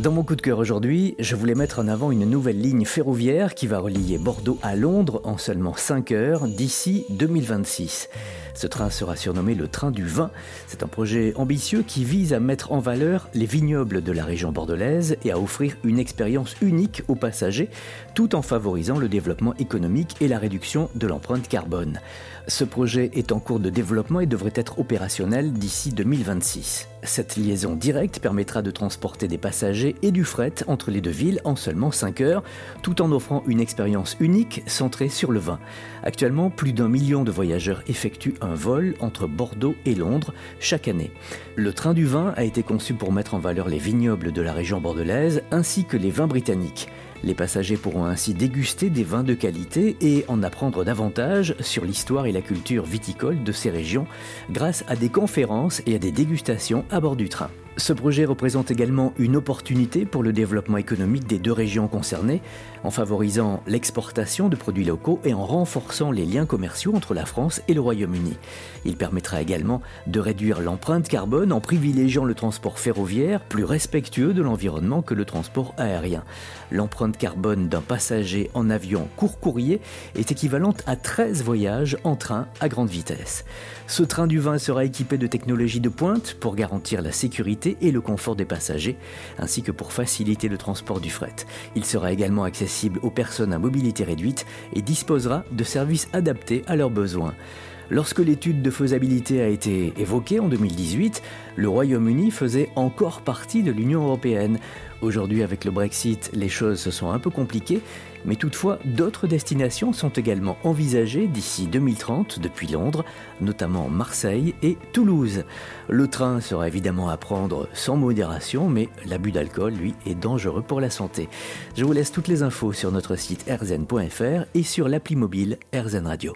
Dans mon coup de cœur aujourd'hui, je voulais mettre en avant une nouvelle ligne ferroviaire qui va relier Bordeaux à Londres en seulement 5 heures d'ici 2026. Ce train sera surnommé le train du vin. C'est un projet ambitieux qui vise à mettre en valeur les vignobles de la région bordelaise et à offrir une expérience unique aux passagers tout en favorisant le développement économique et la réduction de l'empreinte carbone. Ce projet est en cours de développement et devrait être opérationnel d'ici 2026. Cette liaison directe permettra de transporter des passagers et du fret entre les deux villes en seulement 5 heures, tout en offrant une expérience unique centrée sur le vin. Actuellement, plus d'un million de voyageurs effectuent un vol entre Bordeaux et Londres chaque année. Le train du vin a été conçu pour mettre en valeur les vignobles de la région bordelaise ainsi que les vins britanniques. Les passagers pourront ainsi déguster des vins de qualité et en apprendre davantage sur l'histoire et la culture viticole de ces régions grâce à des conférences et à des dégustations à bord du train. Ce projet représente également une opportunité pour le développement économique des deux régions concernées, en favorisant l'exportation de produits locaux et en renforçant les liens commerciaux entre la France et le Royaume-Uni. Il permettra également de réduire l'empreinte carbone en privilégiant le transport ferroviaire plus respectueux de l'environnement que le transport aérien. L'empreinte carbone d'un passager en avion court courrier est équivalente à 13 voyages en train à grande vitesse. Ce train du vin sera équipé de technologies de pointe pour garantir la sécurité et le confort des passagers, ainsi que pour faciliter le transport du fret. Il sera également accessible aux personnes à mobilité réduite et disposera de services adaptés à leurs besoins. Lorsque l'étude de faisabilité a été évoquée en 2018, le Royaume-Uni faisait encore partie de l'Union européenne. Aujourd'hui, avec le Brexit, les choses se sont un peu compliquées, mais toutefois, d'autres destinations sont également envisagées d'ici 2030 depuis Londres, notamment Marseille et Toulouse. Le train sera évidemment à prendre sans modération, mais l'abus d'alcool, lui, est dangereux pour la santé. Je vous laisse toutes les infos sur notre site erzen.fr et sur l'appli mobile Erzen Radio.